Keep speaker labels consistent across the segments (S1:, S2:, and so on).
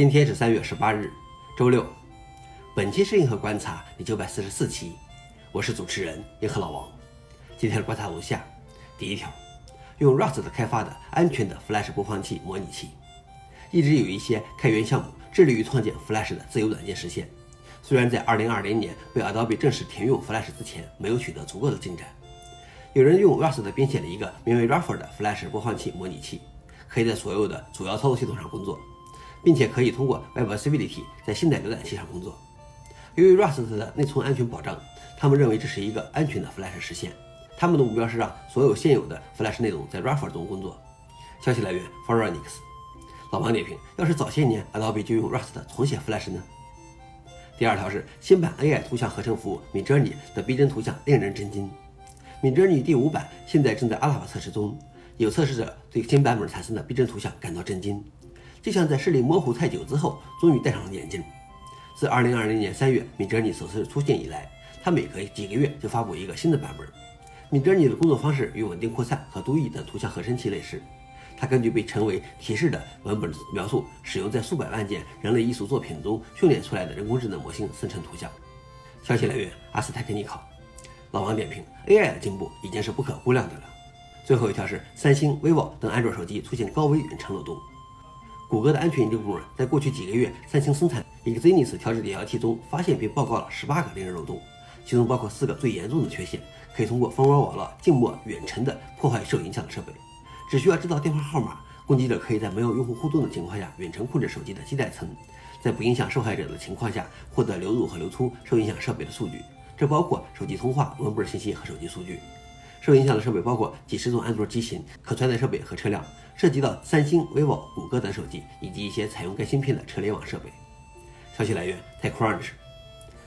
S1: 今天是三月十八日，周六。本期是银河观察第九百四十四期，我是主持人银河老王。今天的观察如下：第一条，用 Rust 开发的安全的 Flash 播放器模拟器。一直有一些开源项目致力于创建 Flash 的自由软件实现，虽然在2020年被 Adobe 正式停用 Flash 之前，没有取得足够的进展。有人用 Rust 编写了一个名为 Ruffer 的 Flash 播放器模拟器，可以在所有的主要操作系统上工作。并且可以通过 WebAssembly 在新代浏览器上工作。由于 Rust 的内存安全保障，他们认为这是一个安全的 Flash 实现。他们的目标是让所有现有的 Flash 内容在 Ruffer 中工作。消息来源 f o r u n i x 老王点评：要是早些年 Adobe 就用 Rust 重写 Flash 呢？第二条是新版 AI 图像合成服务 Midjourney 的逼真图像令人震惊。Midjourney 第五版现在正在阿拉法测试中，有测试者对新版本产生的逼真图像感到震惊。就像在视力模糊太久之后，终于戴上了眼镜。自2020年3月米哲尼首次出现以来，他每隔几个月就发布一个新的版本。米哲尼的工作方式与稳定扩散和多义等图像合成器类似，它根据被称为提示的文本描述，使用在数百万件人类艺术作品中训练出来的人工智能模型生成图像。消息来源：阿斯泰克尼考。老王点评：AI 的进步已经是不可估量的了。最后一条是三星、vivo 等安卓手机出现高危远程漏洞。谷歌的安全研究部门在过去几个月三星生产 Exynos 调制点遥 T 中发现并报告了十八个令人漏洞，其中包括四个最严重的缺陷，可以通过蜂窝网络静默远程的破坏受影响的设备。只需要知道电话号码，攻击者可以在没有用户互动的情况下远程控制手机的基带层，在不影响受害者的情况下获得流入和流出受影响设备的数据，这包括手机通话、文本信息和手机数据。受影响的设备包括几十种安卓机型、可穿戴设备和车辆，涉及到三星、vivo、谷歌等手机以及一些采用该芯片的车联网设备。消息来源：TechCrunch。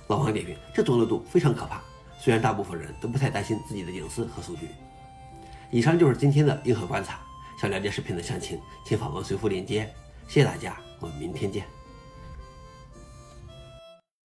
S1: 老王点评：这种漏洞非常可怕，虽然大部分人都不太担心自己的隐私和数据。以上就是今天的硬核观察。想了解视频的详情，请访问随附链接。谢谢大家，我们明天见。